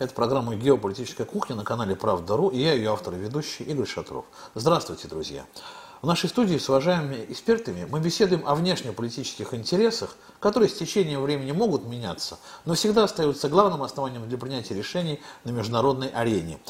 Это программа «Геополитическая кухня» на канале «Правда.ру» и я ее автор и ведущий Игорь Шатров. Здравствуйте, друзья! В нашей студии с уважаемыми экспертами мы беседуем о внешнеполитических интересах, которые с течением времени могут меняться, но всегда остаются главным основанием для принятия решений на международной арене.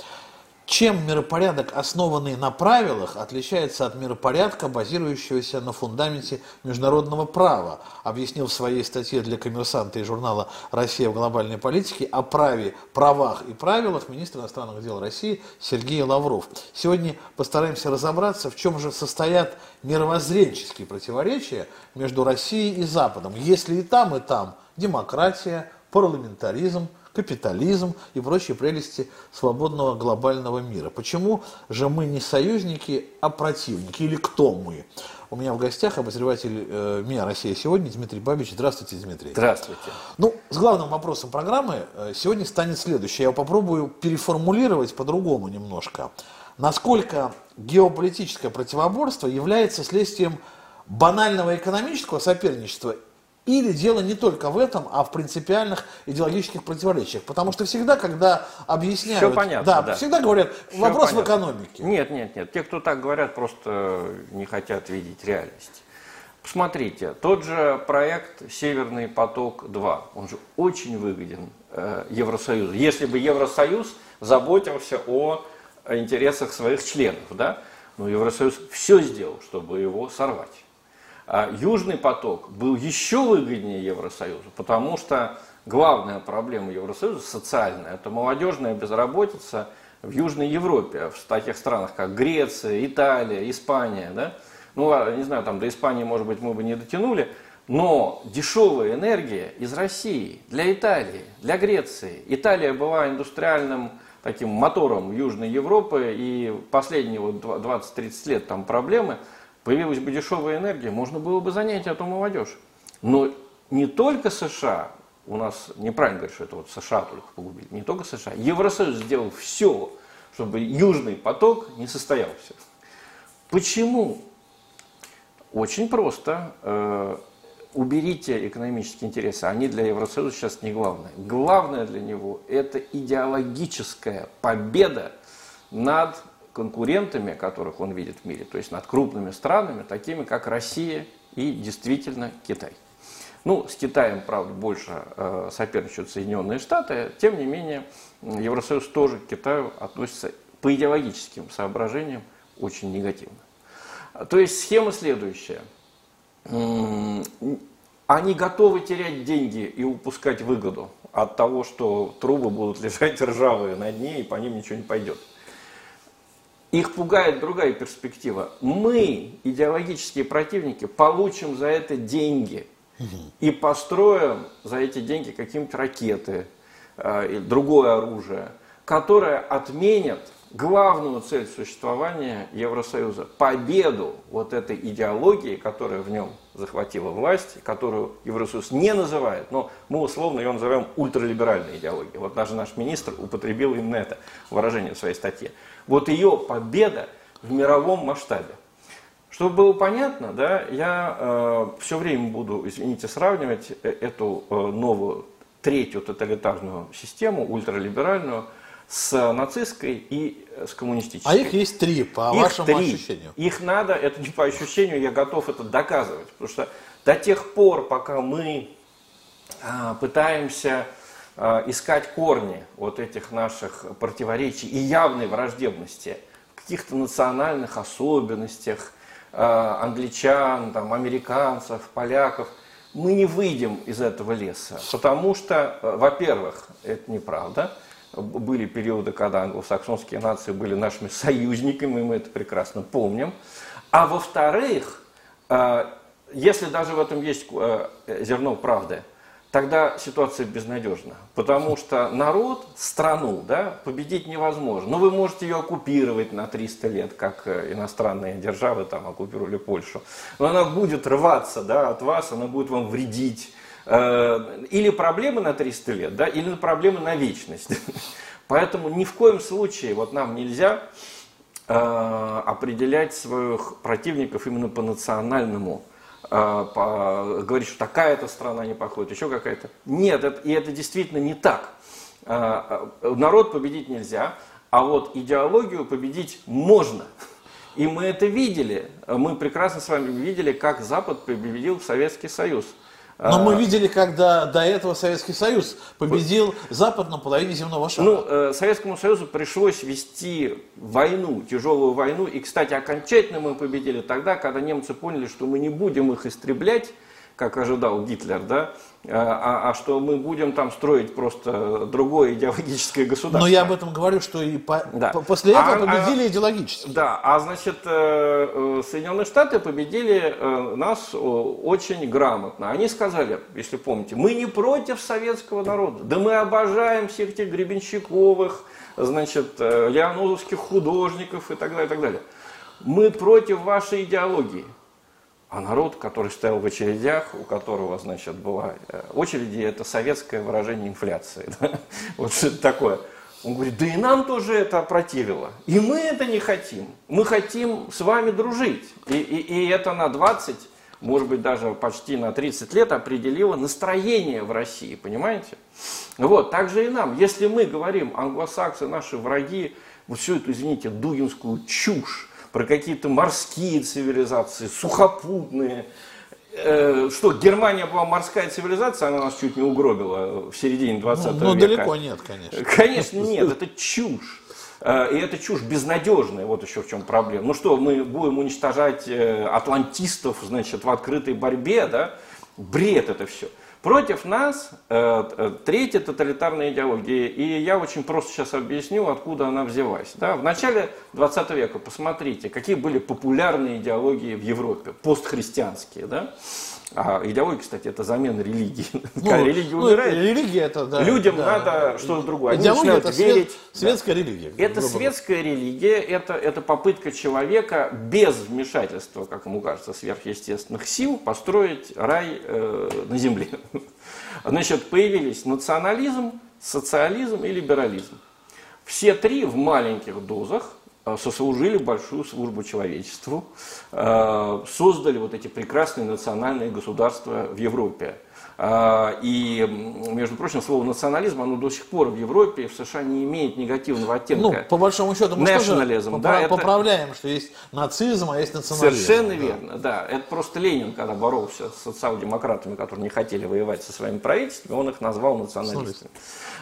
Чем миропорядок, основанный на правилах, отличается от миропорядка, базирующегося на фундаменте международного права, объяснил в своей статье для коммерсанта и журнала «Россия в глобальной политике» о праве, правах и правилах министр иностранных дел России Сергей Лавров. Сегодня постараемся разобраться, в чем же состоят мировоззренческие противоречия между Россией и Западом, если и там, и там демократия, парламентаризм, капитализм и прочие прелести свободного глобального мира. Почему же мы не союзники, а противники? Или кто мы? У меня в гостях обозреватель э, МИА «Россия сегодня» Дмитрий Бабич. Здравствуйте, Дмитрий. Здравствуйте. Ну, с главным вопросом программы э, сегодня станет следующее. Я попробую переформулировать по-другому немножко. Насколько геополитическое противоборство является следствием банального экономического соперничества или дело не только в этом, а в принципиальных идеологических противоречиях. Потому что всегда, когда объясняют... Все понятно, да, да. всегда говорят, Все вопрос понятно. в экономике. Нет, нет, нет. Те, кто так говорят, просто не хотят видеть реальность. Посмотрите, тот же проект «Северный поток-2», он же очень выгоден э, Евросоюзу. Если бы Евросоюз заботился о интересах своих членов, да, но Евросоюз все сделал, чтобы его сорвать. А Южный поток был еще выгоднее Евросоюзу, потому что главная проблема Евросоюза социальная – это молодежная безработица в Южной Европе, в таких странах, как Греция, Италия, Испания. Да? Ну, а, не знаю, там до Испании, может быть, мы бы не дотянули, но дешевая энергия из России для Италии, для Греции. Италия была индустриальным таким мотором Южной Европы, и последние вот 20-30 лет там проблемы – появилась бы дешевая энергия, можно было бы занять эту молодежь. Но не только США, у нас неправильно говорить, что это вот США только погубили, не только США, Евросоюз сделал все, чтобы Южный поток не состоялся. Почему? Очень просто. Э, уберите экономические интересы, они для Евросоюза сейчас не главное. Главное для него – это идеологическая победа над конкурентами, которых он видит в мире, то есть над крупными странами, такими как Россия и действительно Китай. Ну, с Китаем, правда, больше э, соперничают Соединенные Штаты, тем не менее, Евросоюз тоже к Китаю относится по идеологическим соображениям очень негативно. То есть схема следующая. Они готовы терять деньги и упускать выгоду от того, что трубы будут лежать ржавые на дне и по ним ничего не пойдет. Их пугает другая перспектива. Мы, идеологические противники, получим за это деньги и построим за эти деньги какие-нибудь ракеты э, и другое оружие, которое отменят главную цель существования Евросоюза – победу вот этой идеологии, которая в нем захватила власть, которую Евросоюз не называет, но мы условно ее называем ультралиберальной идеологией. Вот даже наш министр употребил именно это выражение в своей статье. Вот ее победа в мировом масштабе. Чтобы было понятно, да, я э, все время буду, извините, сравнивать э, эту э, новую третью тоталитарную систему, ультралиберальную, с нацистской и с коммунистической. А их есть три, по их вашему три. ощущению. Их надо, это не по ощущению, я готов это доказывать. Потому что до тех пор, пока мы а, пытаемся искать корни вот этих наших противоречий и явной враждебности в каких-то национальных особенностях а, англичан, там, американцев, поляков, мы не выйдем из этого леса. Потому что, а, во-первых, это неправда – были периоды, когда англосаксонские нации были нашими союзниками, мы это прекрасно помним. А во-вторых, э, если даже в этом есть э, зерно правды, тогда ситуация безнадежна. Потому что народ, страну, да, победить невозможно. Но вы можете ее оккупировать на 300 лет, как э, иностранные державы там оккупировали Польшу. Но она будет рваться да, от вас, она будет вам вредить Э, или проблемы на 300 лет, да, или проблемы на вечность. Поэтому ни в коем случае вот нам нельзя э, определять своих противников именно по национальному, говорить, что такая-то страна не походит, еще какая-то. Нет, это, и это действительно не так. народ победить нельзя, а вот идеологию победить можно. И мы это видели. Мы прекрасно с вами видели, как Запад победил Советский Союз. Но мы а, видели, когда до этого Советский Союз победил Запад на половине земного шара. Ну, э, Советскому Союзу пришлось вести войну, тяжелую войну. И, кстати, окончательно мы победили тогда, когда немцы поняли, что мы не будем их истреблять, как ожидал Гитлер, да, а, а что мы будем там строить просто другое идеологическое государство. Но я об этом говорю, что и по, да. по, после этого а, победили а, идеологически. Да, а значит, э, э, Соединенные Штаты победили э, нас очень грамотно. Они сказали, если помните, мы не против советского народа, да мы обожаем всех этих Гребенщиковых, значит, леонозовских художников и так далее, и так далее. Мы против вашей идеологии. А народ, который стоял в очередях, у которого, значит, была э, очереди, это советское выражение инфляции. Да? Вот что-то такое. Он говорит, да и нам тоже это противило. И мы это не хотим. Мы хотим с вами дружить. И, и, и это на 20, может быть, даже почти на 30 лет определило настроение в России, понимаете? Вот, так же и нам. Если мы говорим, англосаксы наши враги, вот всю эту, извините, дугинскую чушь, про какие-то морские цивилизации, сухопутные. Э, что, Германия была морская цивилизация, она нас чуть не угробила в середине 20 ну, ну, века. Ну, далеко нет, конечно. Конечно, нет, это чушь. Э, и это чушь безнадежная, вот еще в чем проблема. Ну что, мы будем уничтожать э, атлантистов, значит, в открытой борьбе, да? Бред это все. Против нас э, э, третья тоталитарная идеология, и я очень просто сейчас объясню, откуда она взялась. Да? В начале 20 века, посмотрите, какие были популярные идеологии в Европе, постхристианские. Да? А идеология, кстати, это замена религии. Ну, религия ну, умирает. Религия это, да. Людям да, надо да. что-то другое. Они идеология это верить. Светская да. религия. Это светская религия, это, это попытка человека без вмешательства, как ему кажется, сверхъестественных сил построить рай э, на земле. Значит, появились национализм, социализм и либерализм. Все три в маленьких дозах сослужили большую службу человечеству, э, создали вот эти прекрасные национальные государства в Европе. Э, и, между прочим, слово национализм, оно до сих пор в Европе и в США не имеет негативного оттенка. Ну, по большому счету, мы Nationalism, тоже да, поправляем, это... что есть нацизм, а есть национализм. Совершенно да. верно, да. Это просто Ленин, когда боролся с социал-демократами, которые не хотели воевать со своими правительствами, он их назвал националистами.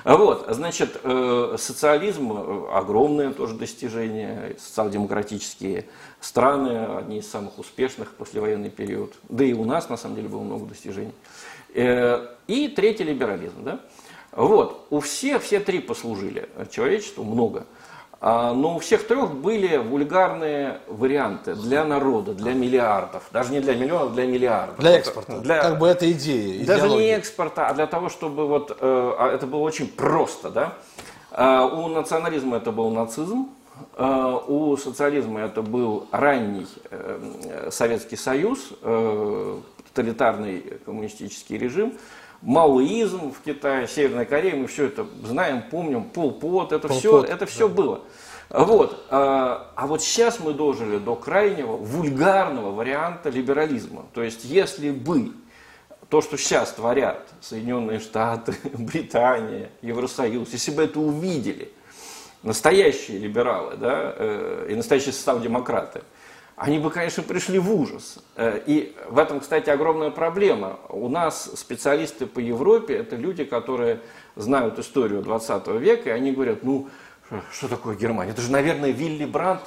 Вот, значит, социализм огромное тоже достижение, социал-демократические страны, одни из самых успешных в послевоенный период. Да и у нас, на самом деле, было много достижений. Э, и третий либерализм. Да? Вот, у всех, все три послужили человечеству много. А, но у всех трех были вульгарные варианты для народа, для миллиардов. Даже не для миллионов, для миллиардов. Для экспорта. Для... Как бы это идея. Даже не экспорта, а для того, чтобы вот, э, а это было очень просто. Да? А, у национализма это был нацизм, у социализма это был ранний э, Советский Союз, тоталитарный коммунистический режим, маоизм в Китае, Северной Корее, мы все это знаем, помним, Пол Пот, это Пол все, это все да. было. Вот. А, а вот сейчас мы дожили до крайнего вульгарного варианта либерализма. То есть, если бы то, что сейчас творят Соединенные Штаты, Британия, Евросоюз, если бы это увидели настоящие либералы да, э, и настоящие социал-демократы, они бы, конечно, пришли в ужас. Э, и в этом, кстати, огромная проблема. У нас специалисты по Европе – это люди, которые знают историю 20 века, и они говорят, ну, что такое Германия? Это же, наверное, Вилли Брандт.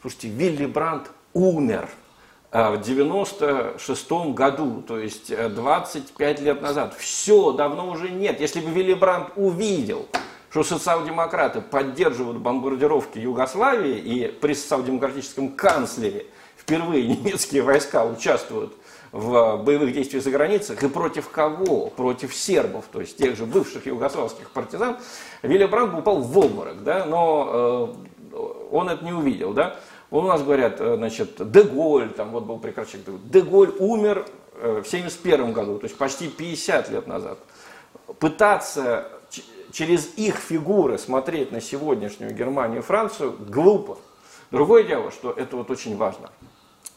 Слушайте, Вилли Брандт умер э, в 96 году, то есть 25 э, лет назад. Все, давно уже нет. Если бы Вилли Брандт увидел, что социал-демократы поддерживают бомбардировки Югославии, и при социал-демократическом канцлере впервые немецкие войска участвуют в боевых действиях за границей, и против кого? Против сербов, то есть тех же бывших югославских партизан. Вилли Брандт упал в обморок, да, но э, он это не увидел. Да. У нас говорят, э, значит, Деголь, там вот был прекрасный Деголь умер э, в 1971 году, то есть почти 50 лет назад. Пытаться через их фигуры смотреть на сегодняшнюю Германию и Францию глупо. Другое дело, что это вот очень важно.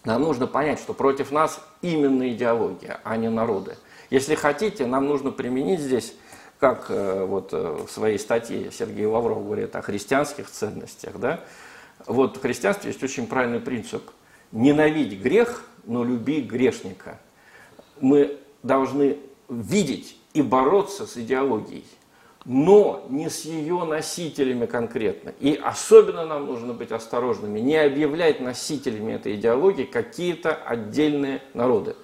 Нам нужно понять, что против нас именно идеология, а не народы. Если хотите, нам нужно применить здесь как э, вот э, в своей статье Сергей Лавров говорит о христианских ценностях, да, вот в христианстве есть очень правильный принцип. Ненавидь грех, но люби грешника. Мы должны видеть и бороться с идеологией, но не с ее носителями конкретно. И особенно нам нужно быть осторожными, не объявлять носителями этой идеологии какие-то отдельные народы,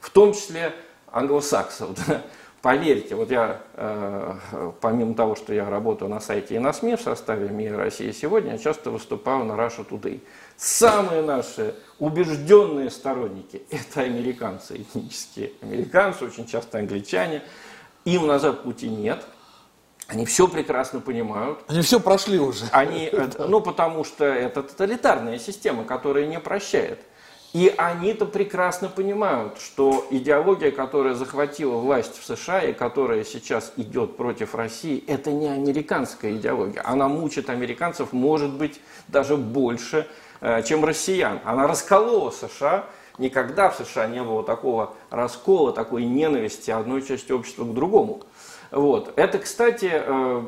в том числе англосаксов. Да? Поверьте, вот я, э, помимо того, что я работаю на сайте и на СМИ в составе «Мир России сегодня», я часто выступаю на Russia Today. Самые наши убежденные сторонники – это американцы, этнические американцы, очень часто англичане. Им назад пути нет. Они все прекрасно понимают. Они все прошли уже. Они, э, ну, потому что это тоталитарная система, которая не прощает. И они-то прекрасно понимают, что идеология, которая захватила власть в США и которая сейчас идет против России, это не американская идеология. Она мучит американцев, может быть, даже больше, э, чем россиян. Она расколола США. Никогда в США не было такого раскола, такой ненависти одной части общества к другому. Вот. Это, кстати,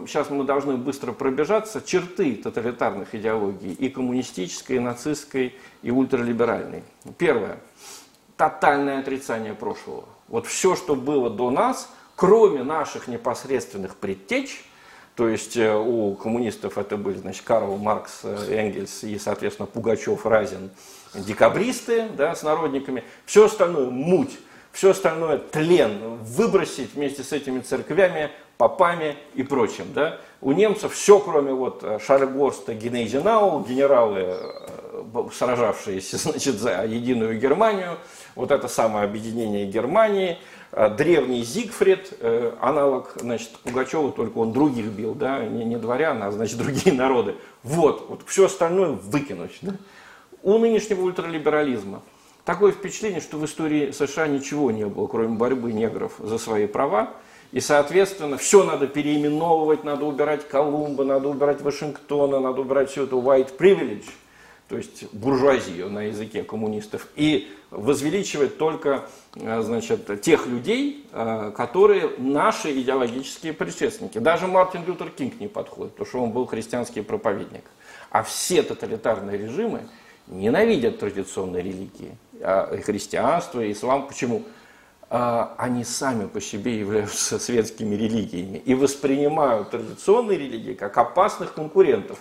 сейчас э, мы должны быстро пробежаться, черты тоталитарных идеологий и коммунистической, и нацистской, и ультралиберальной. Первое. Тотальное отрицание прошлого. Вот все, что было до нас, кроме наших непосредственных предтеч, то есть э, у коммунистов это были значит, Карл Маркс, э, Энгельс и, соответственно, Пугачев, Разин, декабристы да, с народниками, все остальное муть все остальное тлен, выбросить вместе с этими церквями, попами и прочим. Да? У немцев все, кроме вот э, Шарльгорста, Генейзенау, генералы, э, сражавшиеся значит, за единую Германию, вот это самое объединение Германии, э, древний Зигфрид, аналог значит, Пугачева, только он других бил, да? не, не дворян, а значит, другие народы. Вот, вот все остальное выкинуть. Да? У нынешнего ультралиберализма – Такое впечатление, что в истории США ничего не было, кроме борьбы негров за свои права. И, соответственно, все надо переименовывать, надо убирать Колумба, надо убирать Вашингтона, надо убирать все это white privilege, то есть буржуазию на языке коммунистов, и возвеличивать только э, значит, тех людей, э, которые наши идеологические предшественники. Даже Мартин Лютер Кинг не подходит, потому что он был христианский проповедник. А все тоталитарные режимы ненавидят традиционные религии. А, христианство, и ислам. Почему? А, они сами по себе являются светскими религиями и воспринимают традиционные религии как опасных конкурентов.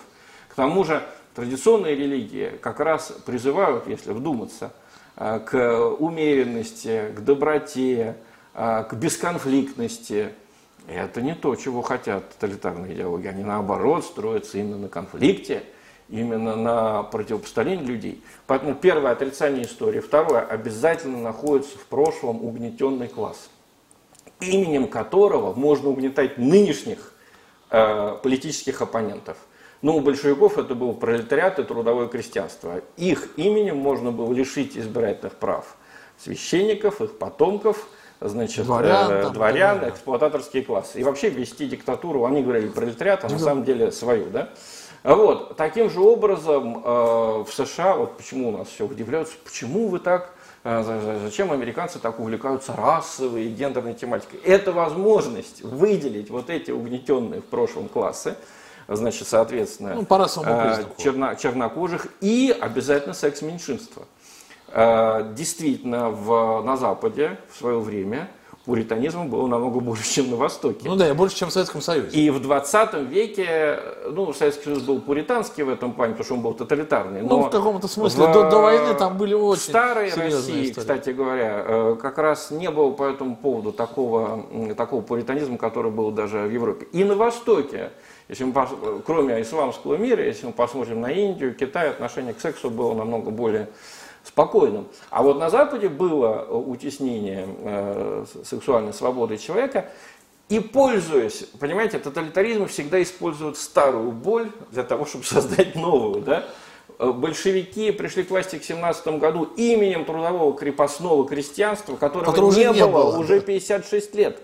К тому же традиционные религии как раз призывают, если вдуматься, а, к умеренности, к доброте, к бесконфликтности. Это не то, чего хотят тоталитарные идеологии. Они наоборот строятся именно на конфликте – именно на противопоставление людей. Поэтому первое отрицание истории. Второе, обязательно находится в прошлом угнетенный класс, именем которого можно угнетать нынешних э, политических оппонентов. Но у большевиков это был пролетариат и трудовое крестьянство. Их именем можно было лишить избирательных прав священников, их потомков, значит, дворян, э, дворян эксплуататорские классы. И вообще ввести диктатуру, они говорили пролетариат, а на самом деле свою. Да? Вот. Таким же образом э, в США, вот почему у нас все удивляются, почему вы так, э, зачем американцы так увлекаются расовой и гендерной тематикой. Это возможность выделить вот эти угнетенные в прошлом классы, значит, соответственно, ну, по э, черно, чернокожих и обязательно секс-меньшинства. Э, действительно, в, на Западе в свое время – пуританизма было намного больше, чем на Востоке. Ну да, и больше, чем в Советском Союзе. И в 20 веке, ну, Советский Союз был пуританский в этом плане, потому что он был тоталитарный. Ну, в каком-то смысле, в, до, до войны там были очень В старой России, истории. кстати говоря, э, как раз не было по этому поводу такого, такого пуританизма, который был даже в Европе. И на Востоке, если мы, кроме исламского мира, если мы посмотрим на Индию, Китай, отношение к сексу было намного более спокойным. А вот на Западе было э, утеснение э, сексуальной свободы человека, и пользуясь, понимаете, тоталитаризм всегда использует старую боль для того, чтобы создать новую. Да? Э, большевики пришли к власти к 17 году именем трудового крепостного крестьянства, которого Который не, не было, было уже 56 лет.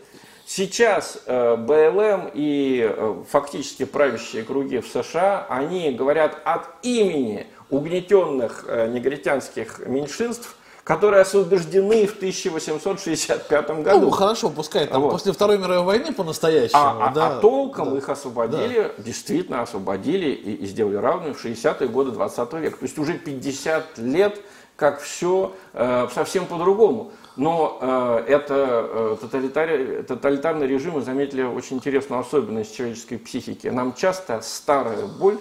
Сейчас БЛМ и фактически правящие круги в США, они говорят от имени угнетенных э, негритянских меньшинств, которые освобождены в 1865 году. Ну, хорошо, пускай там вот. после Второй мировой войны по-настоящему. А, да, а, а толком да, их освободили, да. действительно освободили и, и сделали равную в 60-е годы 20 века. То есть уже 50 лет, как все э, совсем по-другому. Но э, это э, тоталитар... тоталитарные режимы заметили очень интересную особенность человеческой психики. Нам часто старая боль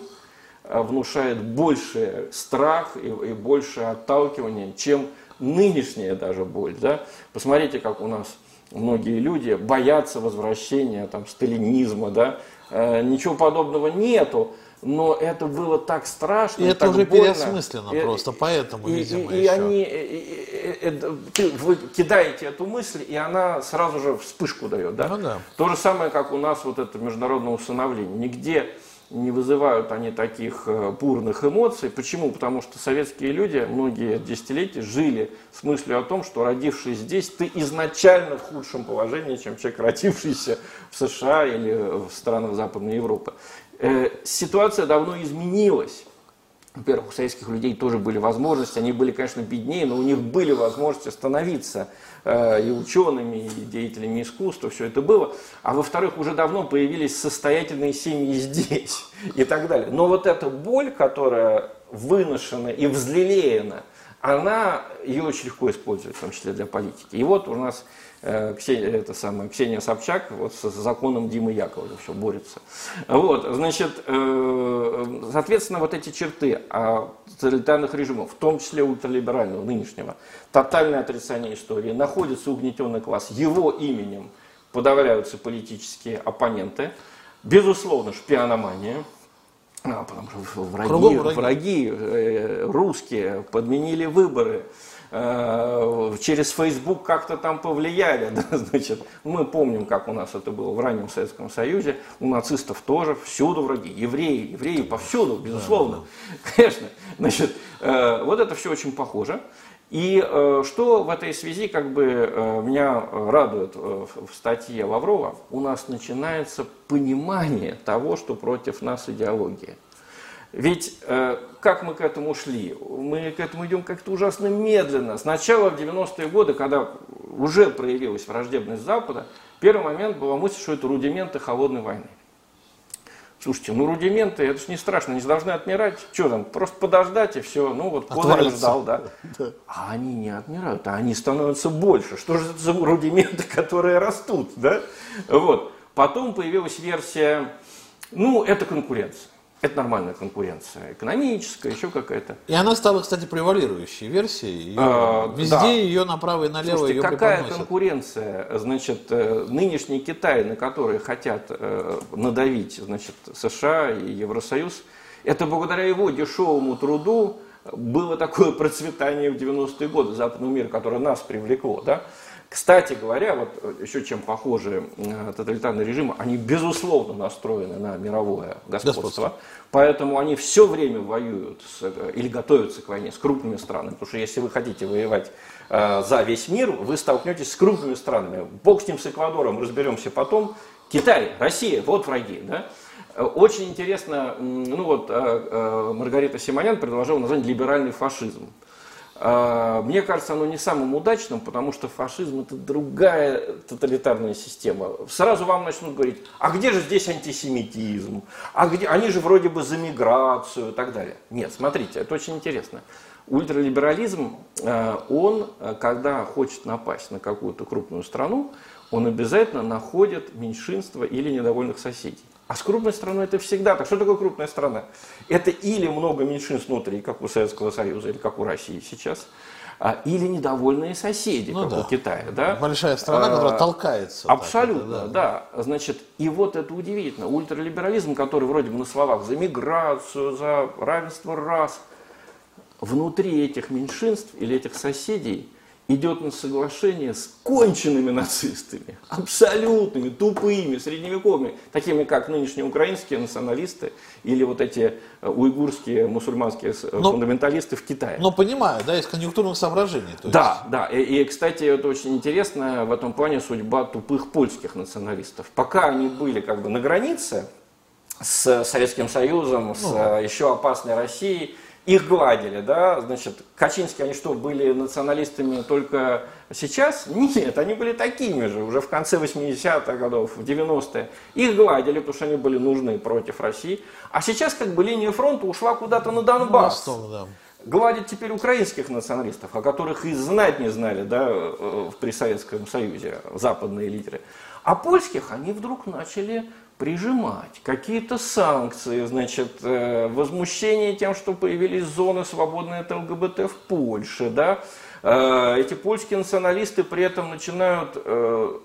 внушает больше страх и, и больше отталкивания, чем нынешняя даже боль. Да? Посмотрите, как у нас многие люди боятся возвращения там, сталинизма, да? э, ничего подобного нету но это было так страшно. И это так уже больно. переосмысленно и, просто, поэтому, и, видимо, и, и они, и, и, и, ты, вы кидаете эту мысль, и она сразу же вспышку дает. Да? Ну, да. То же самое, как у нас вот это международное усыновление. Нигде не вызывают они таких э, бурных эмоций. Почему? Потому что советские люди многие десятилетия жили с мыслью о том, что родившись здесь, ты изначально в худшем положении, чем человек, родившийся в США или в странах Западной Европы. Э, ситуация давно изменилась. Во-первых, у советских людей тоже были возможности, они были, конечно, беднее, но у них были возможности становиться и учеными, и деятелями искусства, все это было. А во-вторых, уже давно появились состоятельные семьи здесь и так далее. Но вот эта боль, которая выношена и взлелеяна, она ее очень легко использует, в том числе для политики. И вот у нас Э, Ксения, это самая, Ксения Собчак вот с законом Димы Якова все борется. Вот, значит, э, соответственно, вот эти черты а, тоталитарных режимов, в том числе ультралиберального нынешнего, тотальное отрицание истории, находится угнетенный класс, его именем подавляются политические оппоненты, безусловно, шпиономания, а, потому что враги, враги. враги э, русские подменили выборы, Э, через Facebook как-то там повлияли. Да, значит, мы помним, как у нас это было в раннем Советском Союзе. У нацистов тоже всюду враги. Евреи, евреи повсюду, безусловно. Конечно. Значит, э, вот это все очень похоже. И э, что в этой связи как бы меня радует в статье Лаврова, у нас начинается понимание того, что против нас идеология. Ведь э, как мы к этому шли? Мы к этому идем как-то ужасно медленно. Сначала в 90-е годы, когда уже проявилась враждебность Запада, первый момент была мысль, что это рудименты холодной войны. Слушайте, ну рудименты, это же не страшно, они же должны отмирать. Что там, просто подождать и все. Ну вот Козырев ждал, да. да. А они не отмирают, а они становятся больше. Что же это за рудименты, которые растут, да? Вот. Потом появилась версия, ну, это конкуренция. Это нормальная конкуренция, экономическая, еще какая-то. И она стала, кстати, превалирующей версией. Ее, а, везде да. ее направо и налево Слушайте, ее какая конкуренция? Значит, э, нынешний Китай, на который хотят э, надавить значит, США и Евросоюз, это благодаря его дешевому труду было такое процветание в 90-е годы западного мира, которое нас привлекло. Да? Кстати говоря, вот э, еще чем похожи э, тоталитарные режимы, они безусловно настроены на мировое господство, господство. поэтому они все время воюют с, э, или готовятся к войне с крупными странами, потому что если вы хотите воевать э, за весь мир, вы столкнетесь с крупными странами. Бог с ним, с Эквадором, разберемся потом. Китай, Россия, вот враги, да? Очень интересно, ну вот Маргарита Симонян предложила назвать либеральный фашизм. А, мне кажется, оно не самым удачным, потому что фашизм это другая тоталитарная система. Сразу вам начнут говорить, а где же здесь антисемитизм? А где? Они же вроде бы за миграцию и так далее. Нет, смотрите, это очень интересно. Ультралиберализм, а, он, когда хочет напасть на какую-то крупную страну, он обязательно находит меньшинство или недовольных соседей. А с крупной страной это всегда так. Что такое крупная страна? Это или много меньшинств внутри, как у Советского Союза, или как у России сейчас, а, или недовольные соседи, ну, как да. у Китая. Да? Большая страна, которая а, толкается. Абсолютно, это, да. да. Значит, и вот это удивительно. Ультралиберализм, который вроде бы на словах за миграцию, за равенство рас, внутри этих меньшинств или этих соседей идет на соглашение с конченными нацистами, абсолютными, тупыми, средневековыми, такими как нынешние украинские националисты или вот эти э, уйгурские мусульманские э, но, фундаменталисты в Китае. Но понимаю, да, из конъюнктурных соображений. То есть... Да, да, и, и, кстати, это очень интересно в этом плане судьба тупых польских националистов. Пока они были как бы на границе с Советским Союзом, с ну, еще опасной Россией, их гладили, да, значит, Качинские, они что, были националистами только сейчас? Нет, они были такими же, уже в конце 80-х годов, в 90-е. Их гладили, потому что они были нужны против России. А сейчас как бы линия фронта ушла куда-то на Донбасс. Восток, да. Гладят теперь украинских националистов, о которых и знать не знали, да, э, при Советском Союзе, западные лидеры. А польских они вдруг начали прижимать, какие-то санкции, значит, э, возмущение тем, что появились зоны, свободные от ЛГБТ в Польше, да, э, эти польские националисты при этом начинают, э,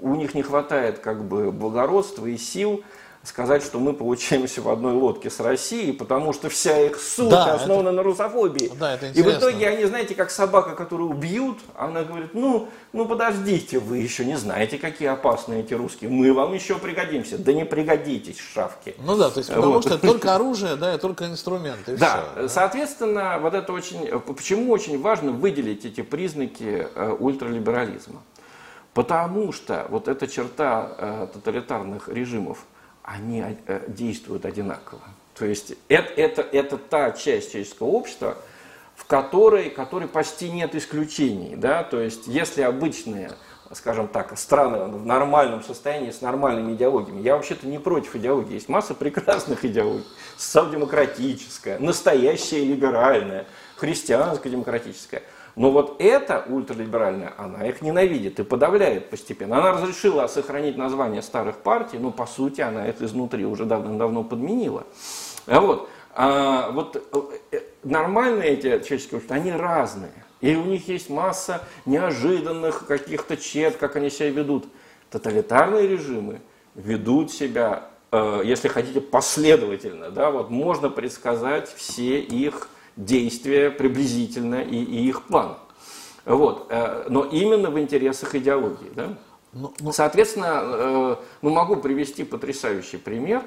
у них не хватает как бы благородства и сил сказать, что мы получаемся в одной лодке с Россией, потому что вся их суть да, основана это... на русофобии. Да, это интересно. И в итоге они, знаете, как собака, которую убьют, она говорит, ну, ну подождите, вы еще не знаете, какие опасные эти русские, мы вам еще пригодимся. Да не пригодитесь, шавки. Ну да, то есть потому вот. что только оружие, да, и только инструменты. Да, все, да, соответственно, вот это очень, почему очень важно выделить эти признаки э, ультралиберализма. Потому что вот эта черта э, тоталитарных режимов – они э, действуют одинаково. То есть это, это, это та часть человеческого общества, в которой, которой почти нет исключений. Да? То есть если обычные, скажем так, страны в нормальном состоянии, с нормальными идеологиями, я вообще-то не против идеологии, есть масса прекрасных идеологий, социал-демократическая, настоящая либеральная, христианско-демократическая – но вот эта ультралиберальная, она их ненавидит и подавляет постепенно. Она разрешила сохранить название старых партий, но по сути она это изнутри уже давно-давно подменила. А вот, а, вот э, нормальные эти человеческие общества, они разные. И у них есть масса неожиданных каких-то чет, как они себя ведут. Тоталитарные режимы ведут себя, э, если хотите, последовательно. Да? Вот можно предсказать все их действия приблизительно и, и их план. Вот. Э, но именно в интересах идеологии. Да? Ну, ну... Соответственно, э, ну, могу привести потрясающий пример.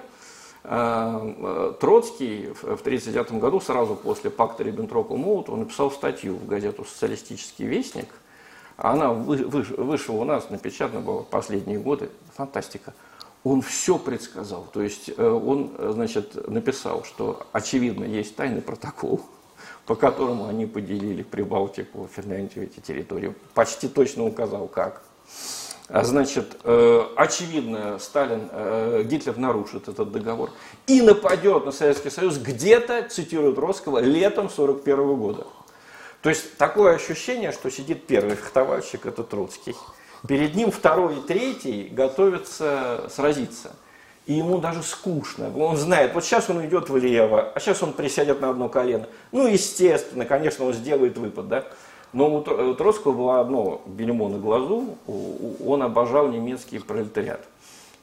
Э, Троцкий в 1939 году, сразу после пакта Риббентропа-Молотова, написал статью в газету «Социалистический вестник». Она вышла у нас, напечатана была в последние годы. Фантастика он все предсказал. То есть он, значит, написал, что очевидно есть тайный протокол, по которому они поделили Прибалтику, Финляндию, эти территории. Почти точно указал, как. А, значит, э, очевидно, Сталин, э, Гитлер нарушит этот договор и нападет на Советский Союз где-то, цитирует Роскова, летом 1941 года. То есть такое ощущение, что сидит первый фехтовальщик, это Троцкий, Перед ним второй и третий готовятся сразиться. И ему даже скучно. Он знает, вот сейчас он идет влево, а сейчас он присядет на одно колено. Ну, естественно, конечно, он сделает выпад, да. Но у Троцкого было одно бельмо на глазу, он обожал немецкий пролетариат.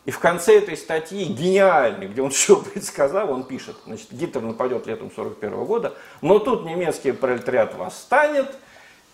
И в конце этой статьи, гениальной, где он все предсказал, он пишет, значит, Гитлер нападет летом 41 года, но тут немецкий пролетариат восстанет –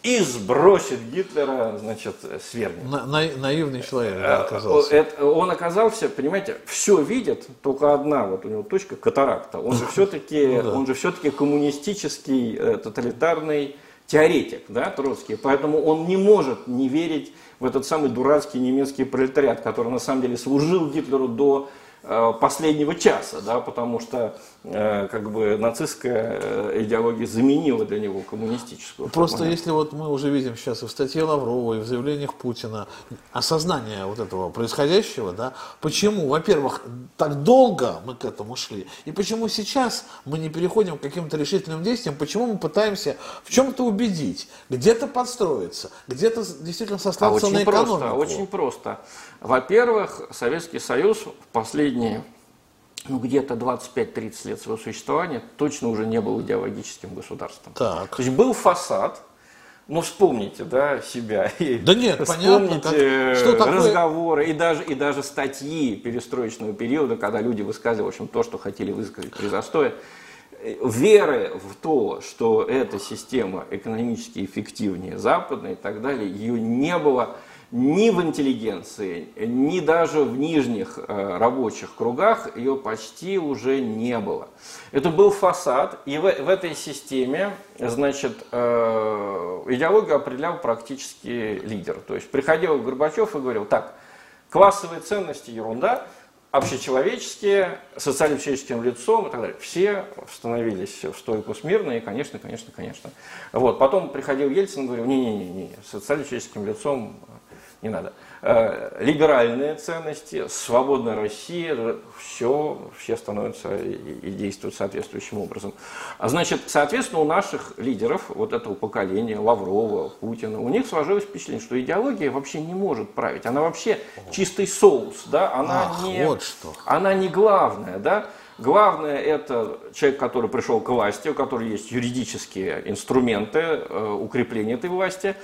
и сбросит Гитлера, значит, свергнет. На, на, наивный человек да, э, оказался. Это, он оказался, понимаете, все видит, только одна вот у него точка катаракта. Он же все-таки, ну, да. он же все-таки коммунистический, э, тоталитарный теоретик, да, Троцкий. Поэтому он не может не верить в этот самый дурацкий немецкий пролетариат, который на самом деле служил Гитлеру до Э, последнего часа, да, потому что э, как бы нацистская э, идеология заменила для него коммунистическую. Просто если вот мы уже видим сейчас и в статье Лаврова, и в заявлениях Путина осознание вот этого происходящего, да, почему, во-первых, так долго мы к этому шли, и почему сейчас мы не переходим к каким-то решительным действиям, почему мы пытаемся в чем-то убедить, где-то подстроиться, где-то действительно сослаться а на экономику. Просто, очень просто. Во-первых, Советский Союз в последние ну, где-то 25-30 лет своего существования точно уже не был идеологическим государством. Так. То есть был фасад, ну, вспомните, да, себя. Да нет, понятно. Как, что такое... разговоры и даже, и даже статьи перестроечного периода, когда люди высказывали, в общем, то, что хотели высказать при застое. Веры в то, что эта система экономически эффективнее западной и так далее, ее не было ни в интеллигенции, ни даже в нижних э, рабочих кругах ее почти уже не было. Это был фасад, и в, в этой системе, значит, э, идеологию определял практически лидер. То есть приходил Горбачев и говорил, так, классовые ценности ерунда, общечеловеческие, социально-человеческим лицом и так далее. Все становились в стойку смирно, и, конечно, конечно, конечно. Вот. Потом приходил Ельцин и говорил, не-не-не, социально-человеческим лицом не надо. Э, либеральные ценности, свободная Россия, все, все становятся и, действуют соответствующим образом. А значит, соответственно, у наших лидеров, вот этого поколения, Лаврова, Путина, у них сложилось впечатление, что идеология вообще не может править. Она вообще чистый соус, да, она, Ах, не, вот что. она не главная, да. Главное это человек, который пришел к власти, у которого есть юридические инструменты э, укрепления этой власти.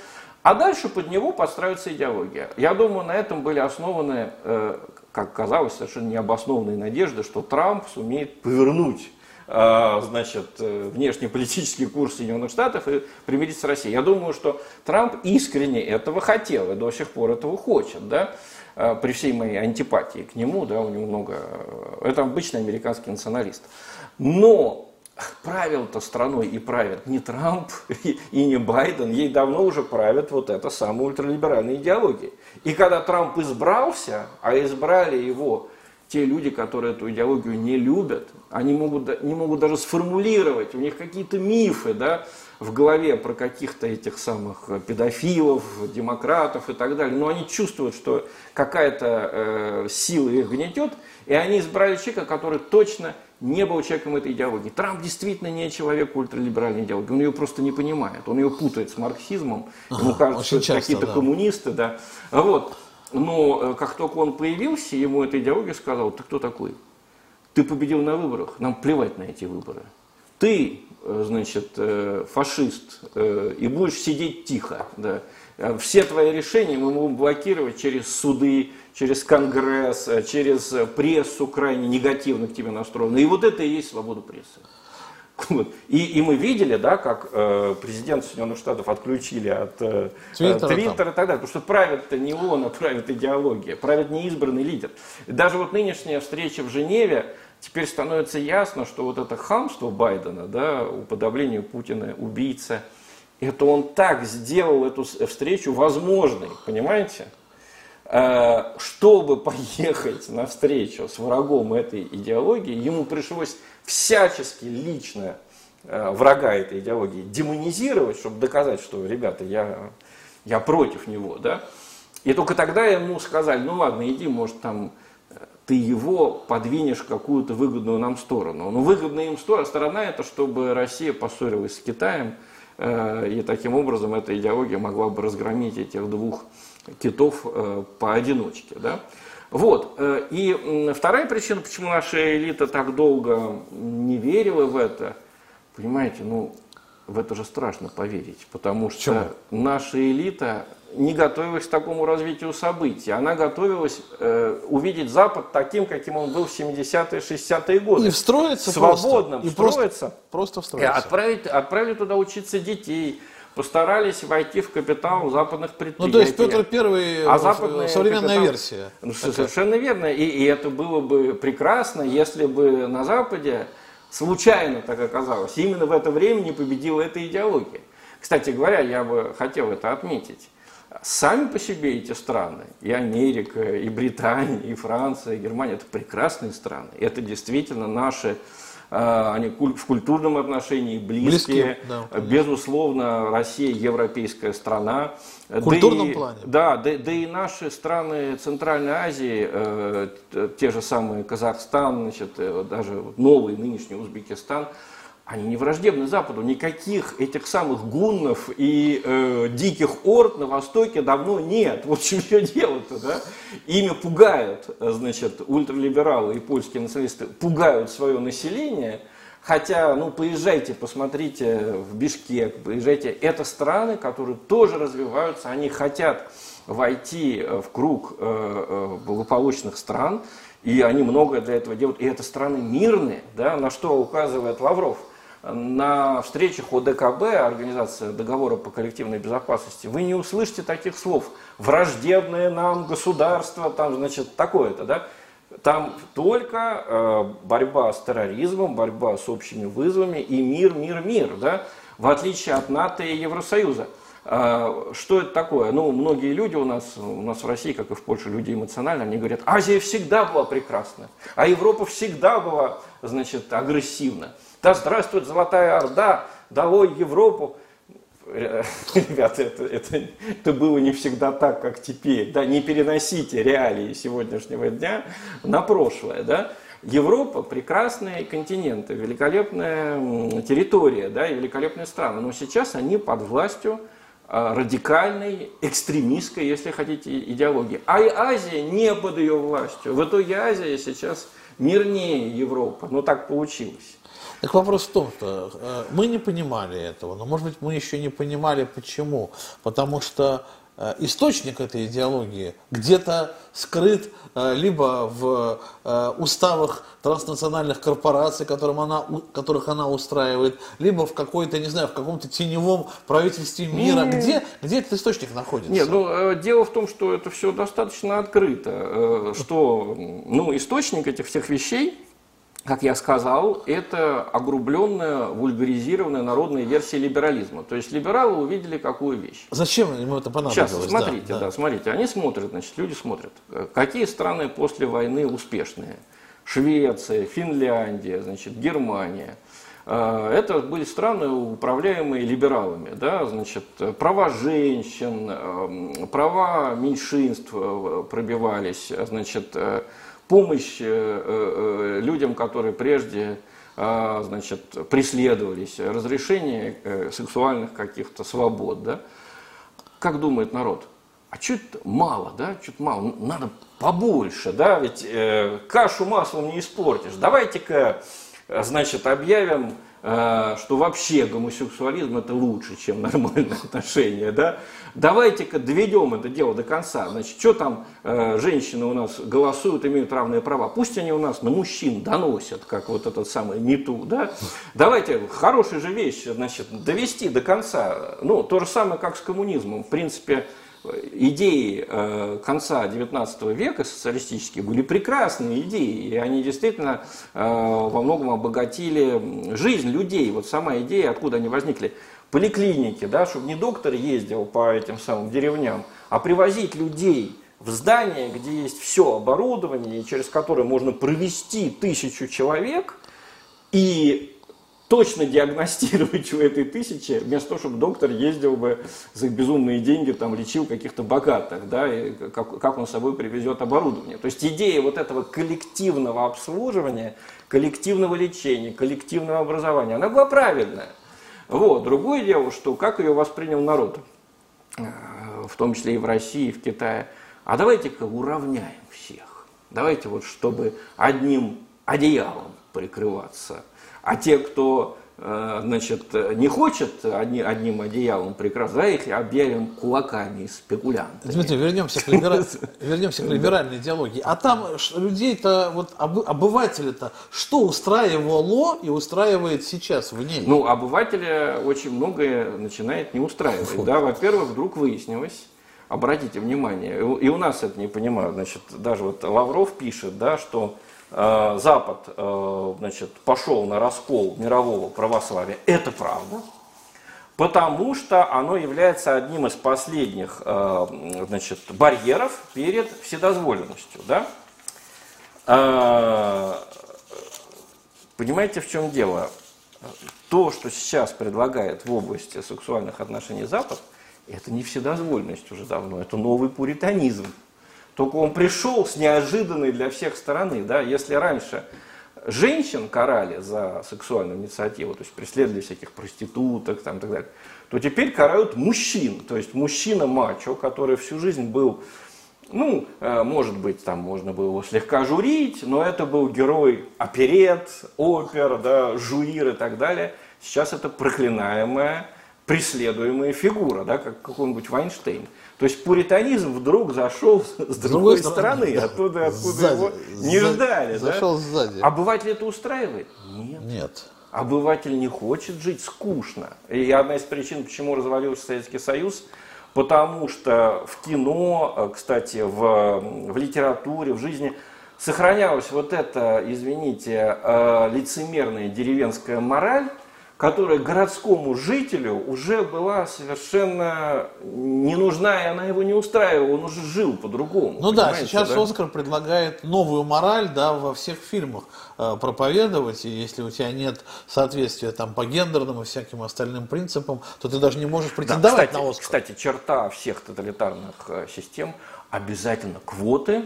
А дальше под него подстраивается идеология. Я думаю, на этом были основаны, э, как казалось, совершенно необоснованные надежды, что Трамп сумеет повернуть э, значит, э, внешнеполитический курс Соединенных Штатов и примирить с Россией. Я думаю, что Трамп искренне этого хотел и до сих пор этого хочет, да, при всей моей антипатии к нему, да, у него много... Это обычный американский националист. Но правил-то страной и правит не Трамп и, не Байден, ей давно уже правят вот эта самая ультралиберальная идеология. И когда Трамп избрался, а избрали его те люди, которые эту идеологию не любят, они могут, не могут даже сформулировать, у них какие-то мифы да, в голове про каких-то этих самых педофилов, демократов и так далее, но они чувствуют, что какая-то э, сила их гнетет, и они избрали человека, который точно не был человеком этой идеологии. Трамп действительно не человек ультралиберальной идеологии, он ее просто не понимает, он ее путает с марксизмом, ага, ему кажется, что это какие-то да. коммунисты, да. Вот. Но э, как только он появился, ему эта идеология сказала, ты кто такой? Ты победил на выборах, нам плевать на эти выборы. Ты, э, значит, э, фашист, и будешь сидеть тихо, да. Все твои решения мы будем блокировать через суды, через Конгресс, э, через э, прессу крайне негативно к тебе настроена. И вот это и есть свобода прессы. Вот. И, и мы видели, да, как э, президент Соединенных Штатов отключили от э, Твиттера, и так далее, потому что правит-то не он, а правит идеология, правит неизбранный лидер. И даже вот нынешняя встреча в Женеве, теперь становится ясно, что вот это хамство Байдена, да, уподобление Путина, убийца, это он так сделал эту встречу возможной, понимаете? Э, чтобы поехать на встречу с врагом этой идеологии, ему пришлось всячески лично э, врага этой идеологии демонизировать, чтобы доказать, что, ребята, я, я против него, да. И только тогда ему сказали, ну ладно, иди, может, там ты его подвинешь в какую-то выгодную нам сторону. Но выгодная им сторона это, чтобы Россия поссорилась с Китаем, э, и таким образом эта идеология могла бы разгромить этих двух китов э, поодиночке. Да? Вот. Э, и вторая причина, почему наша элита так долго не верила в это, понимаете, ну, в это же страшно поверить, потому что Почему? наша элита не готовилась к такому развитию событий. Она готовилась э, увидеть Запад таким, каким он был в 70-е, 60-е годы. И встроиться Свободным, просто. встроиться. Просто, просто встроиться. И отправить, отправили туда учиться детей, постарались войти в капитал западных предприятий. Ну, то есть Петр Первый а западная современная капитал... версия. Ну, совершенно верно. И, и это было бы прекрасно, если бы на Западе случайно так оказалось. Именно в это время не победила эта идеология. Кстати говоря, я бы хотел это отметить. Сами по себе эти страны, и Америка, и Британия, и Франция, и Германия, это прекрасные страны. Это действительно наши а, они в культурном отношении близкие. близкие да, Безусловно, Россия европейская страна. В культурном да и, плане. Да, да, да и наши страны Центральной Азии, э, те же самые Казахстан, значит, э, даже новый нынешний Узбекистан, они не враждебны Западу. Никаких этих самых гуннов и э, диких орд на Востоке давно нет. Вот чем все дело-то, да? Ими пугают, значит, ультралибералы и польские националисты, пугают свое население, хотя, ну, поезжайте, посмотрите в Бишкек, поезжайте. Это страны, которые тоже развиваются, они хотят войти в круг э, э, благополучных стран, и они многое для этого делают. И это страны мирные, да, на что указывает Лавров – на встречах ОДКБ, Организация договора по коллективной безопасности, вы не услышите таких слов. Враждебное нам государство, там, значит, такое-то, да? Там только э, борьба с терроризмом, борьба с общими вызовами и мир, мир, мир, да? В отличие от НАТО и Евросоюза. А, что это такое? Ну, многие люди у нас, у нас в России, как и в Польше, люди эмоциональные, они говорят, Азия всегда была прекрасна, а Европа всегда была, значит, агрессивна. Да здравствует Золотая Орда, долой Европу. Ребята, это, это, это было не всегда так, как теперь. Да, не переносите реалии сегодняшнего дня на прошлое. Да? Европа прекрасные континенты, великолепная территория, да, и великолепные страны. Но сейчас они под властью а, радикальной, экстремистской, если хотите, идеологии. А и Азия не под ее властью. В итоге Азия сейчас мирнее Европы. Но так получилось. Так вопрос в том, что э, мы не понимали этого, но, может быть, мы еще не понимали, почему. Потому что э, источник этой идеологии где-то скрыт э, либо в уставах транснациональных корпораций, которым она, которых она устраивает, либо в какой-то, не знаю, в каком-то теневом правительстве мира. Где, где этот источник находится? Нет, ну, дело в том, что это все достаточно открыто, что ну, источник этих всех вещей как я сказал, это огрубленная, вульгаризированная народная версия либерализма. То есть либералы увидели какую вещь. Зачем ему это понадобилось? Сейчас, смотрите, да, да. да, смотрите, они смотрят, значит, люди смотрят, какие страны после войны успешные. Швеция, Финляндия, значит, Германия. А, это были страны, управляемые либералами, да, значит, права женщин, права меньшинств э, пробивались, значит, э, помощь э, э, э, людям, которые прежде значит, преследовались, разрешение сексуальных каких-то свобод. Да? Как думает народ? А чуть мало, да, чуть мало, надо побольше, да, ведь кашу маслом не испортишь. Давайте-ка, значит, объявим что вообще гомосексуализм это лучше, чем нормальные отношения, да? Давайте-ка доведем это дело до конца. Значит, что там э, женщины у нас голосуют, имеют равные права? Пусть они у нас на мужчин доносят, как вот этот самый МИТУ, да? Давайте, хорошая же вещь, значит, довести до конца. Ну, то же самое, как с коммунизмом. В принципе, идеи э, конца XIX века социалистические были прекрасные идеи, и они действительно э, во многом обогатили жизнь людей. Вот сама идея, откуда они возникли. Поликлиники, да, чтобы не доктор ездил по этим самым деревням, а привозить людей в здание, где есть все оборудование, через которое можно провести тысячу человек, и точно диагностировать у этой тысячи, вместо того, чтобы доктор ездил бы за безумные деньги, там, лечил каких-то богатых, да, и как, как он с собой привезет оборудование. То есть идея вот этого коллективного обслуживания, коллективного лечения, коллективного образования, она была правильная. Вот. Другое дело, что как ее воспринял народ, э, в том числе и в России, и в Китае. А давайте-ка уравняем всех. Давайте вот, чтобы одним одеялом прикрываться – а те, кто э, значит, не хочет одни, одним одеялом прикрываться, да, их объявим кулаками и спекулянтами. Дмитрий, вернемся к, либера... вернемся к либеральной идеологии. А там людей-то, вот обыватели-то, что устраивало и устраивает сейчас в ней? Ну, обывателя очень многое начинает не устраивать. Вот. Да, во-первых, вдруг выяснилось, обратите внимание, и у нас это не понимают, значит, даже вот Лавров пишет, да, что Запад э, значит, пошел на раскол мирового православия, это правда, потому что оно является одним из последних э, значит, барьеров перед вседозволенностью. Да? Понимаете, в чем дело? То, что сейчас предлагает в области сексуальных отношений Запад, это не вседозволенность уже давно, это новый пуританизм. Только он пришел с неожиданной для всех стороны. Да? Если раньше женщин карали за сексуальную инициативу, то есть преследовали всяких проституток там, и так далее, то теперь карают мужчин. То есть мужчина-мачо, который всю жизнь был, ну, э, может быть, там можно было его слегка журить, но это был герой оперет, опер, да, жуир и так далее. Сейчас это проклинаемая, преследуемая фигура, да, как какой-нибудь Вайнштейн. То есть пуританизм вдруг зашел с другой, другой стороны, да. оттуда, откуда сзади, его не сзади, ждали. Зашел да? сзади. Обыватель это устраивает? Нет. Нет. Обыватель не хочет жить скучно. И одна из причин, почему развалился Советский Союз, потому что в кино, э, кстати, в, в литературе, в жизни сохранялась вот эта, извините, э, лицемерная деревенская мораль, которая городскому жителю уже была совершенно не нужна, и она его не устраивала, он уже жил по-другому. Ну да, сейчас да? Оскар предлагает новую мораль да, во всех фильмах э, проповедовать, и если у тебя нет соответствия там, по гендерным и всяким остальным принципам, то ты даже не можешь претендовать да, кстати, на Оскар. Кстати, черта всех тоталитарных э, систем обязательно квоты,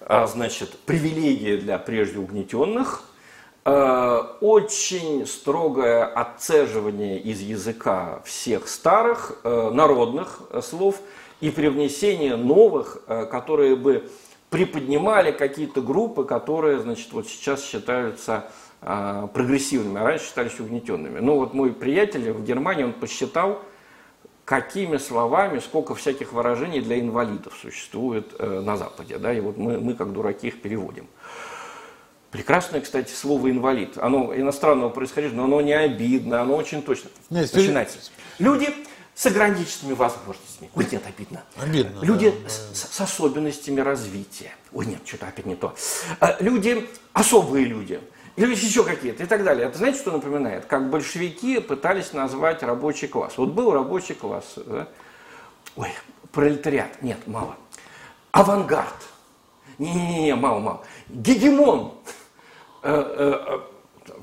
а, значит, привилегии для прежде угнетенных – очень строгое отцеживание из языка всех старых э, народных слов и привнесение новых, э, которые бы приподнимали какие-то группы, которые, значит, вот сейчас считаются прогрессивными, а раньше считались угнетенными. Ну вот мой приятель в Германии, он посчитал, какими словами, сколько всяких выражений для инвалидов существует на Западе. Да? И вот мы, мы как дураки их переводим. Прекрасное, кстати, слово инвалид. Оно иностранного происхождения, но оно не обидно, оно очень точно. Нет, Начинается. Люди с ограниченными возможностями. Ой, нет, обидно. Обидно. Люди да, с, да. с особенностями развития. Ой, нет, что-то опять не то. А, люди, особые люди. Или еще какие-то и так далее. Это знаете, что напоминает? Как большевики пытались назвать рабочий класс. Вот был рабочий класс. Да? Ой, пролетариат. Нет, мало. Авангард. Не-не-не, мало-мало. Гегемон. Э, э,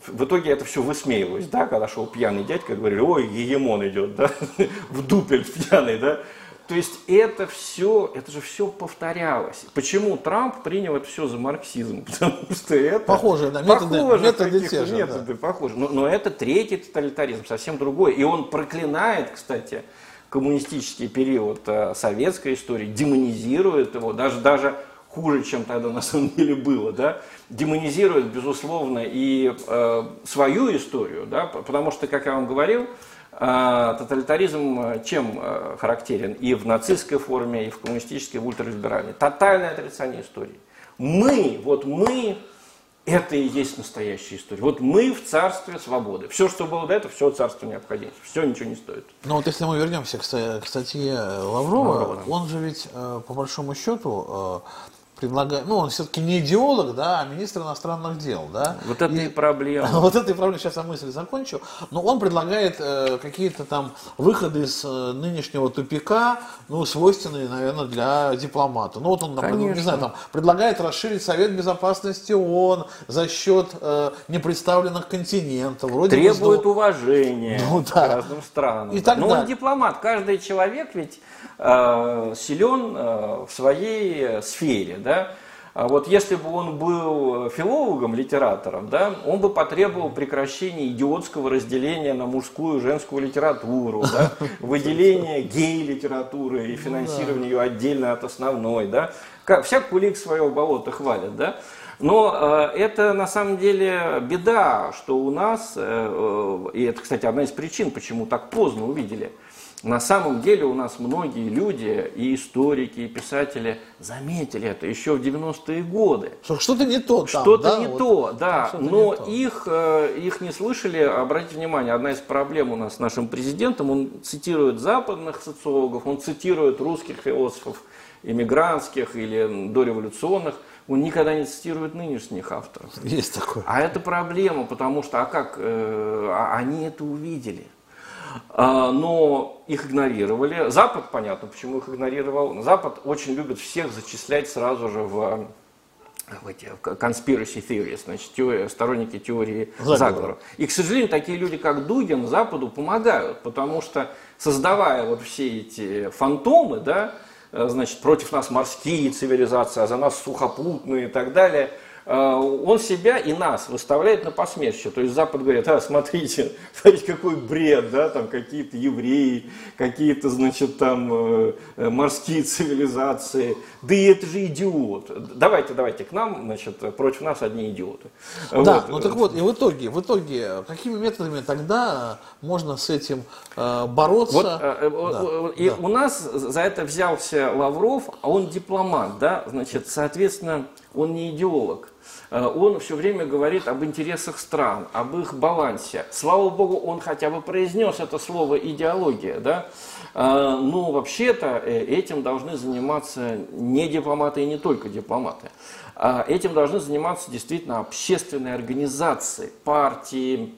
в итоге это все высмеивалось, да, когда шел пьяный дядька, говорили, ой, егемон идет, да, в дупель пьяный, да. То есть это все, это же все повторялось. Почему Трамп принял это все за марксизм? Потому что это... Похоже, да, методы, похоже, методы те же. Методы да. похожи. Но, но это третий тоталитаризм, совсем другой. И он проклинает, кстати, коммунистический период э, советской истории, демонизирует его, даже, даже хуже, чем тогда на самом деле было, да, демонизирует, безусловно, и э, свою историю, да, потому что, как я вам говорил, э, тоталитаризм э, чем э, характерен и в нацистской форме, и в коммунистической, и в ультралиберальной? Тотальное отрицание истории. Мы, вот мы, это и есть настоящая история. Вот мы в царстве свободы. Все, что было до этого, все царство необходимости. Все ничего не стоит. Ну вот если мы вернемся к, статье Лаврова, Лаврова он же ведь, по большому счету, предлагает, ну, он все-таки не идеолог, да, а министр иностранных дел, да. Вот это и, и проблема. Вот это и проблема, сейчас я мысль закончу. Но он предлагает э, какие-то там выходы из э, нынешнего тупика, ну, свойственные, наверное, для дипломата. Ну, вот он, например, не знаю, там, предлагает расширить Совет Безопасности ООН за счет э, непредставленных континентов. Вроде Требует бы, уважения ну, да. разным странам. И так Но он дипломат, каждый человек ведь э, силен э, в своей сфере, да, а вот если бы он был филологом, литератором, да, он бы потребовал прекращения идиотского разделения на мужскую и женскую литературу, да, выделения гей-литературы и финансирования ее отдельно от основной. Да. Всяк кулик своего болота хвалит. Да. Но э, это на самом деле беда, что у нас, э, э, и это, кстати, одна из причин, почему так поздно увидели – на самом деле у нас многие люди, и историки, и писатели заметили это еще в 90-е годы. Что-то не то Что-то да? не вот, то, да. Но то. Их, э, их не слышали. Обратите внимание, одна из проблем у нас с нашим президентом, он цитирует западных социологов, он цитирует русских философов, иммигрантских или дореволюционных, он никогда не цитирует нынешних авторов. Есть такое. А это проблема, потому что, а как, э, а они это увидели. А, но их игнорировали. Запад, понятно, почему их игнорировал. Запад очень любит всех зачислять сразу же в в эти conspiracy theories, значит, теория, сторонники теории заговора. заговора. И, к сожалению, такие люди, как Дугин, Западу помогают, потому что, создавая вот все эти фантомы, да, э, значит, против нас морские цивилизации, а за нас сухопутные и так далее – он себя и нас выставляет на посмешище. То есть Запад говорит, а, смотрите, смотрите, какой бред, да, там какие-то евреи, какие-то, значит, там э, э, морские цивилизации. Да и это же идиот. Давайте, давайте к нам, значит, против нас одни идиоты. Да, вот. ну так вот, и в итоге, в итоге, какими методами тогда можно с этим э, бороться? Вот, да, и да. у нас за это взялся Лавров, а он дипломат, да, значит, соответственно, он не идеолог. Э, он все время говорит об интересах стран, об их балансе. Слава богу, он хотя бы произнес это слово идеология, да? Э, но вообще-то э, этим должны заниматься не дипломаты и не только дипломаты. Этим должны заниматься действительно общественные организации, партии,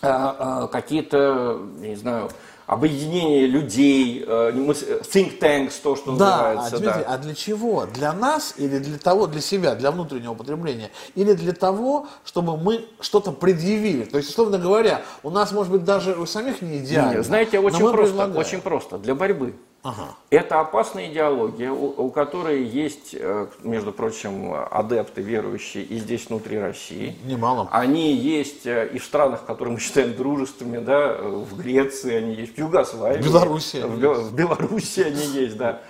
какие-то, не знаю, объединение людей, э, think tanks, то, что да, называется. А, да. а для чего? Для нас или для того, для себя, для внутреннего потребления? Или для того, чтобы мы что-то предъявили? То есть, условно говоря, у нас, может быть, даже у самих не идеально. Нет, знаете, очень просто, предлагаем. очень просто. Для борьбы. Ага. Это опасная идеология, у, у которой есть, э, между прочим, адепты, верующие и здесь внутри России. Немало. Они есть э, и в странах, которые мы считаем дружественными, да, в Греции они есть, в Югославии. В Беларуси. В, в Беларуси они есть, да.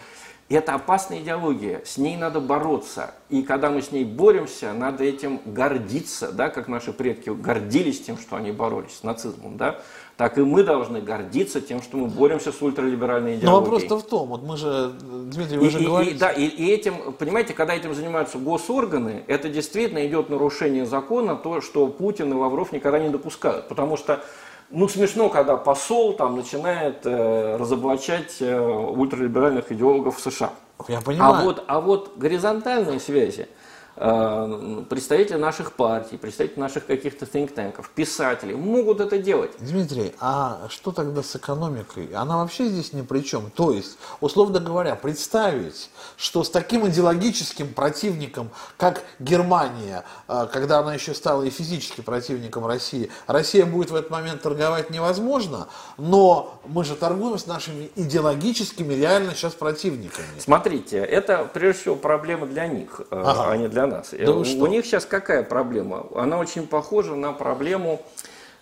Это опасная идеология, с ней надо бороться. И когда мы с ней боремся, надо этим гордиться, да, как наши предки гордились тем, что они боролись с нацизмом. Да? Так и мы должны гордиться тем, что мы боремся с ультралиберальной идеологией. Но вопрос-то в том, вот мы же, Дмитрий, вы и, же и, говорите... И, да, и, и этим, понимаете, когда этим занимаются госорганы, это действительно идет нарушение закона, то, что Путин и Лавров никогда не допускают. Потому что ну, смешно, когда посол там начинает э, разоблачать э, ультралиберальных идеологов в США. Я понимаю. А вот, а вот горизонтальные связи – представители наших партий, представители наших каких-то think танков, писатели могут это делать. Дмитрий, а что тогда с экономикой? Она вообще здесь ни при чем. То есть, условно говоря, представить, что с таким идеологическим противником, как Германия, э, когда она еще стала и физически противником России, Россия будет в этот момент торговать невозможно, но мы же торгуем с нашими идеологическими реально сейчас противниками. Смотрите, это прежде всего проблема для них, э, ага. а не для нас. Да у, у них сейчас какая проблема? Она очень похожа на проблему,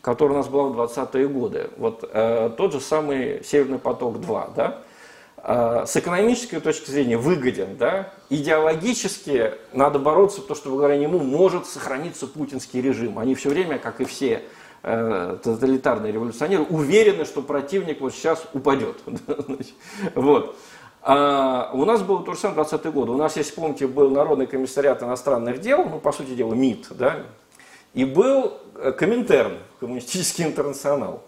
которая у нас была в 20-е годы. Вот э, тот же самый Северный поток-2, да? Э, с экономической точки зрения выгоден, да? Идеологически надо бороться, потому что благодаря нему может сохраниться путинский режим. Они все время, как и все э, тоталитарные революционеры, уверены, что противник вот сейчас упадет. вот. А у нас был самое 20 год. У нас, если помните, был Народный комиссариат иностранных дел, ну, по сути дела, МИД, да, и был э, Коминтерн, Коммунистический интернационал.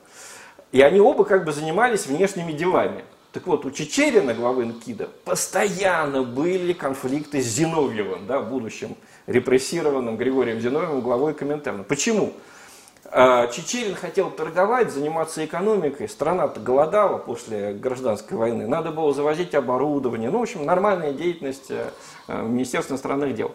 И они оба как бы занимались внешними делами. Так вот, у Чечерина, главы НКИДа, постоянно были конфликты с Зиновьевым, да, будущим репрессированным Григорием Зиновьевым, главой Коминтерна. Почему? А, Чечерин хотел торговать, заниматься экономикой, страна-то голодала после гражданской войны, надо было завозить оборудование, ну, в общем, нормальная деятельность э, Министерства иностранных дел.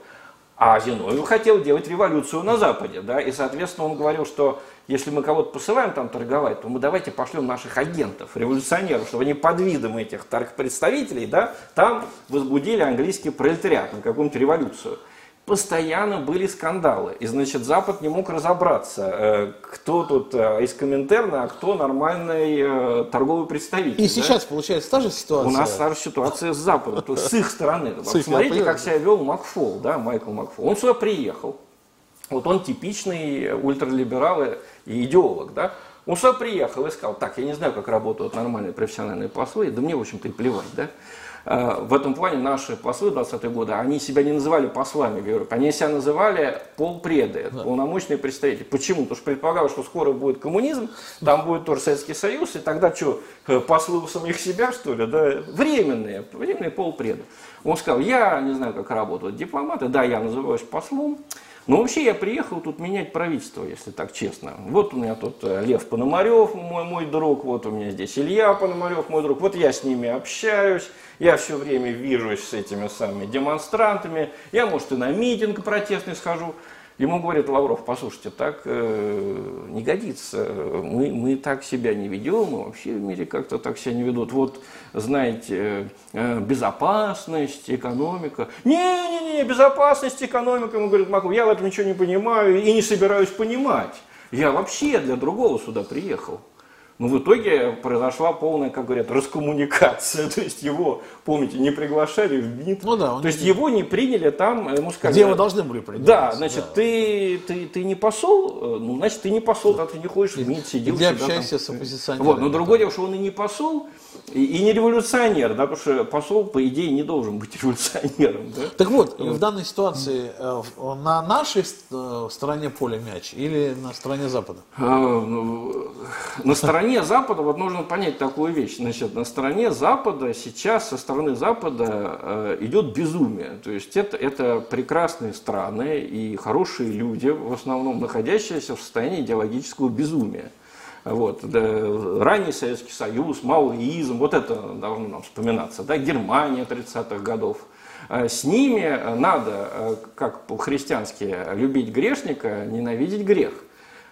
А Зиновьев хотел делать революцию на Западе, да, и, соответственно, он говорил, что если мы кого-то посылаем там торговать, то мы давайте пошлем наших агентов, революционеров, чтобы они под видом этих торгпредставителей, да, там возбудили английский пролетариат на какую-нибудь революцию постоянно были скандалы. И, значит, Запад не мог разобраться, э, кто тут э, из Коминтерна, а кто нормальный э, торговый представитель. И да? сейчас, получается, та же ситуация? У нас та же ситуация с Западом, то есть с их стороны. Посмотрите, как себя вел Макфол, да, Майкл Макфол. Он сюда приехал. Вот он типичный ультралиберал и идеолог, да. Он сюда приехал и сказал, так, я не знаю, как работают нормальные профессиональные послы, да мне, в общем-то, и плевать, да. Э, в этом плане наши послы 20-е годы, они себя не называли послами в Европе, они себя называли полпреды, да. полномочные представители. Почему? Потому что предполагалось, что скоро будет коммунизм, там будет тоже Советский Союз, и тогда что, э, послы у самих себя, что ли, да? Временные, временные полпреды. Он сказал, я не знаю, как работают дипломаты, да, я называюсь послом, но вообще я приехал тут менять правительство, если так честно. Вот у меня тут э, Лев Пономарев, мой, мой друг, вот у меня здесь Илья Пономарев, мой друг. Вот я с ними общаюсь, я все время вижусь с этими самыми демонстрантами. Я, может, и на митинг протестный схожу. Ему говорит Лавров, послушайте, так э, не годится, мы, мы так себя не ведем, мы вообще в мире как-то так себя не ведут. Вот, знаете, э, безопасность, экономика. Не-не-не, безопасность, экономика, ему говорит Маков, я в этом ничего не понимаю и не собираюсь понимать. Я вообще для другого сюда приехал. Но в итоге произошла полная, как говорят, раскоммуникация. То есть его, помните, не приглашали в МИД. Ну да. То есть не... его не приняли там, ему сказали. Где его должны были принять. Да, значит, да. Ты, ты, ты не посол, ну, значит, ты не посол, да. ты не ходишь в МИД, сидел Где общаешься там. с оппозиционерами. Вот, но другое дело, что он и не посол, и, и не революционер, да, потому что посол, по идее, не должен быть революционером. Да? Так вот, в данной ситуации э, на нашей э, стороне поля мяч или на стороне Запада? А, ну, на стороне стороне Запада, вот нужно понять такую вещь, значит, на стороне Запада сейчас, со стороны Запада э, идет безумие. То есть это, это прекрасные страны и хорошие люди, в основном находящиеся в состоянии идеологического безумия. Вот, да, ранний Советский Союз, маоизм, вот это должно нам вспоминаться, да, Германия 30-х годов. Э, с ними надо, э, как по-христиански, любить грешника, ненавидеть грех.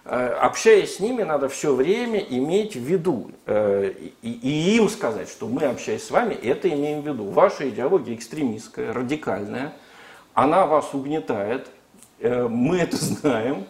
Э, общаясь с ними, надо все время иметь в виду и, и им сказать, что мы, общаясь с вами, это имеем в виду. Ваша идеология экстремистская, радикальная, она вас угнетает, мы это знаем,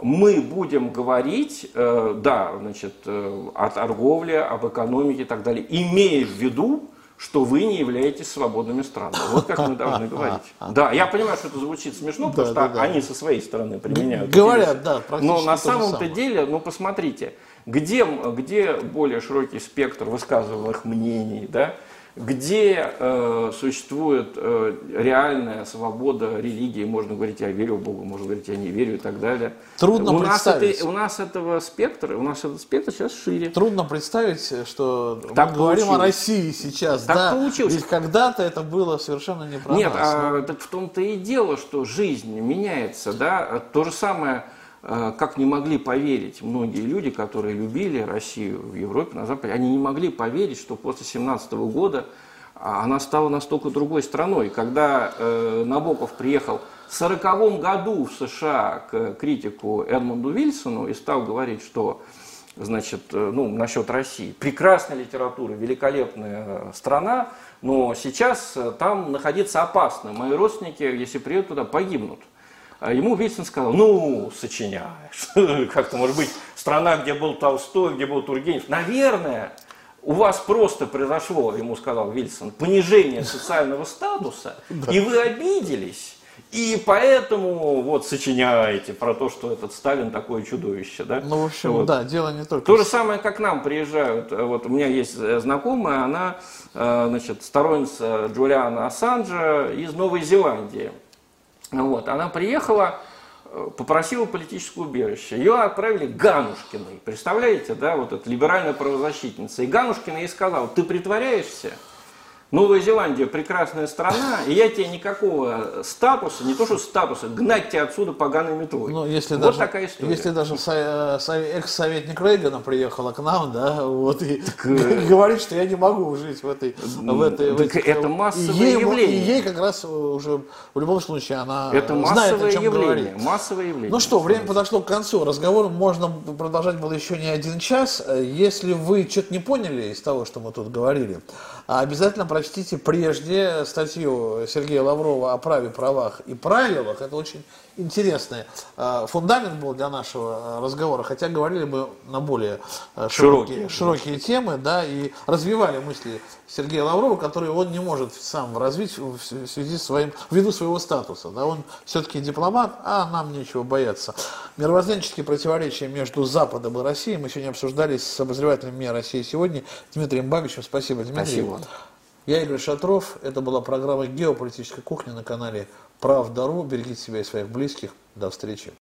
мы будем говорить, э, да, значит, э, о торговле, об экономике и так далее, имея в виду, что вы не являетесь свободными странами. Вот как мы должны говорить. Да, я понимаю, что это звучит смешно, потому что они со своей стороны применяют. Говорят, да, Но на самом-то деле, ну посмотрите, где, где более широкий спектр высказываемых мнений, да, где э, существует э, реальная свобода религии, можно говорить, я верю в Бога, можно говорить, я не верю и так далее. Трудно у представить. Нас это, у нас этого спектра, у нас этот спектр сейчас шире. Трудно представить, что так мы говорим о России сейчас. Так да, получилось. Ведь когда-то это было совершенно не про Нет, нас. а, так в том-то и дело, что жизнь меняется, да, то же самое как не могли поверить многие люди, которые любили Россию в Европе, на Западе, они не могли поверить, что после 17 года а, она стала настолько другой страной. Когда э, Набоков приехал в 1940 году в США к критику Эдмунду Вильсону и стал говорить, что значит, э, ну, насчет России. Прекрасная литература, великолепная страна, но сейчас там находиться опасно. Мои родственники, если приедут туда, погибнут. А ему Вильсон сказал, ну, сочиняешь. Как-то, может быть, страна, где был Толстой, где был Тургенев. Наверное, у вас просто произошло, ему сказал Вильсон, понижение социального статуса, и вы обиделись. И поэтому вот сочиняете про то, что этот Сталин такое чудовище, да? Ну, в общем, вот. да, дело не только... То же самое, как нам приезжают. Вот у меня есть знакомая, она, э, значит, сторонница Джулиана Ассанджа из Новой Зеландии. Вот, она приехала, э, попросила политическое убежище. Ее отправили к Ганушкиной. Представляете, да, вот эта либеральная правозащитница. И Ганушкина ей сказала, ты притворяешься, Новая Зеландия прекрасная страна, и я тебе никакого статуса, не то что статуса, гнать тебя отсюда поганой метлой. Ну, если вот даже, такая история. Если даже экс-советник Рейгана приехала к нам, да, вот, и так, э, говорит, что я не могу жить в этой... В этой так в этих, это массовое ей, явление. И ей как раз уже, в любом случае, она это знает, о чем явление, говорит. Массовое явление. Ну что, время подошло к концу. Разговор можно продолжать было еще не один час. Если вы что-то не поняли из того, что мы тут говорили, обязательно прочтите прежде статью Сергея Лаврова о праве, правах и правилах. Это очень интересный э, фундамент был для нашего э, разговора, хотя говорили мы на более э, широкие, широкие темы, да, и развивали мысли Сергея Лаврова, которые он не может сам развить в связи с своим, ввиду своего статуса. Да, он все-таки дипломат, а нам нечего бояться. Мировоззренческие противоречия между Западом и Россией мы сегодня обсуждали с обозревателем МИА России сегодня Дмитрием Бабичем. Спасибо, Дмитрий. Спасибо. Я Игорь Шатров. Это была программа «Геополитическая кухня» на канале «Правда.ру». Берегите себя и своих близких. До встречи.